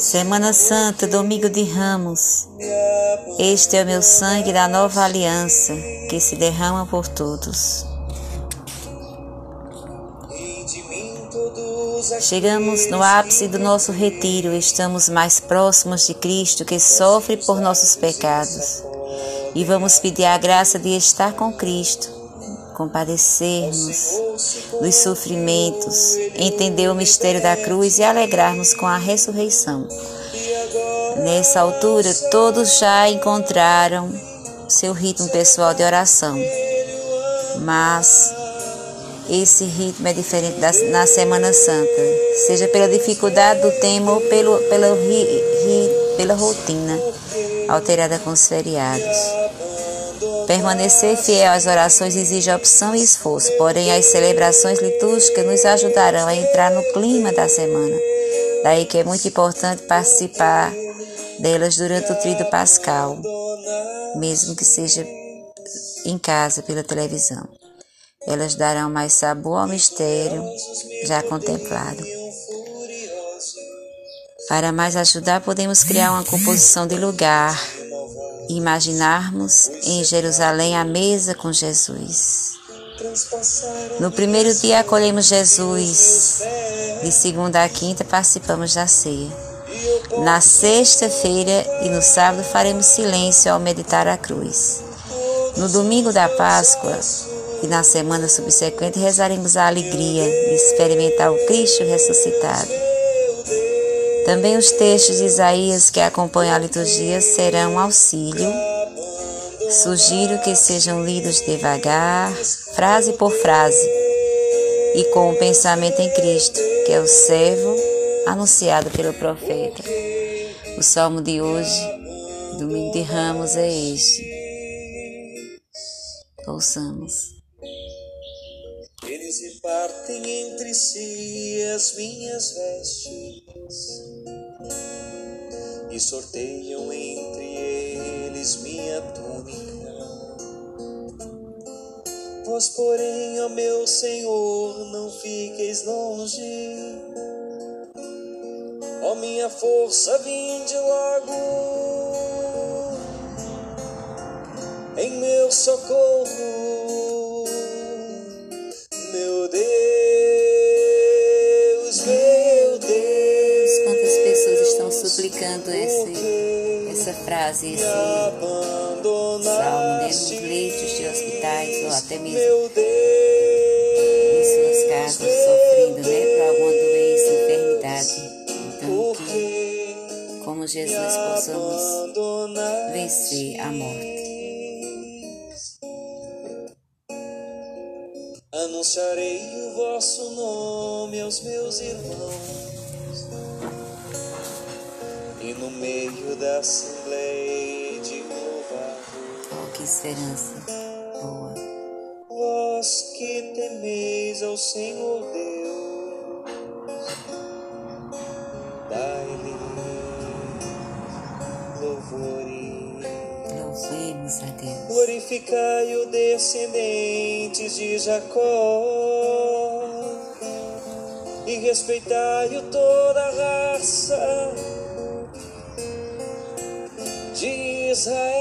Semana Santa, domingo de Ramos. Este é o meu sangue da nova aliança que se derrama por todos. Chegamos no ápice do nosso retiro, estamos mais próximos de Cristo que sofre por nossos pecados. E vamos pedir a graça de estar com Cristo compadecermos dos sofrimentos, entender o mistério da cruz e alegrarmos com a ressurreição. Nessa altura, todos já encontraram seu ritmo pessoal de oração, mas esse ritmo é diferente da, na Semana Santa, seja pela dificuldade do tema ou pelo, pela, ri, ri, pela rotina alterada com os feriados. Permanecer fiel às orações exige opção e esforço, porém as celebrações litúrgicas nos ajudarão a entrar no clima da semana. Daí que é muito importante participar delas durante o tríduo pascal, mesmo que seja em casa pela televisão. Elas darão mais sabor ao mistério já contemplado. Para mais ajudar, podemos criar uma composição de lugar imaginarmos em Jerusalém a mesa com Jesus. No primeiro dia acolhemos Jesus, de segunda a quinta participamos da ceia. Na sexta-feira e no sábado faremos silêncio ao meditar a cruz. No domingo da Páscoa e na semana subsequente rezaremos a alegria de experimentar o Cristo ressuscitado. Também os textos de Isaías que acompanham a liturgia serão auxílio. Sugiro que sejam lidos devagar, frase por frase, e com o pensamento em Cristo, que é o servo anunciado pelo profeta. O salmo de hoje, domingo de Ramos, é este. Ouçamos. Eles repartem entre si as minhas vestes e sorteiam entre eles minha túnica. Vós, porém, ó meu Senhor, não fiqueis longe. Ó minha força, vinde logo em meu socorro. Suplicando esse, essa frase, esse salmo né, nos leitos de hospitais ou até mesmo em suas casas, sofrendo né, por alguma doença, enfermidade. Então, que como Jesus possamos vencer a morte. Anunciarei o vosso nome aos meus irmãos no meio da assembleia de louvar. Oh, que esperança boa. Vós que temeis ao Senhor Deus, dai-lhe louvores. Louvemos a Deus. Glorificai o descendentes de Jacó e respeitai-o toda a raça de Israel,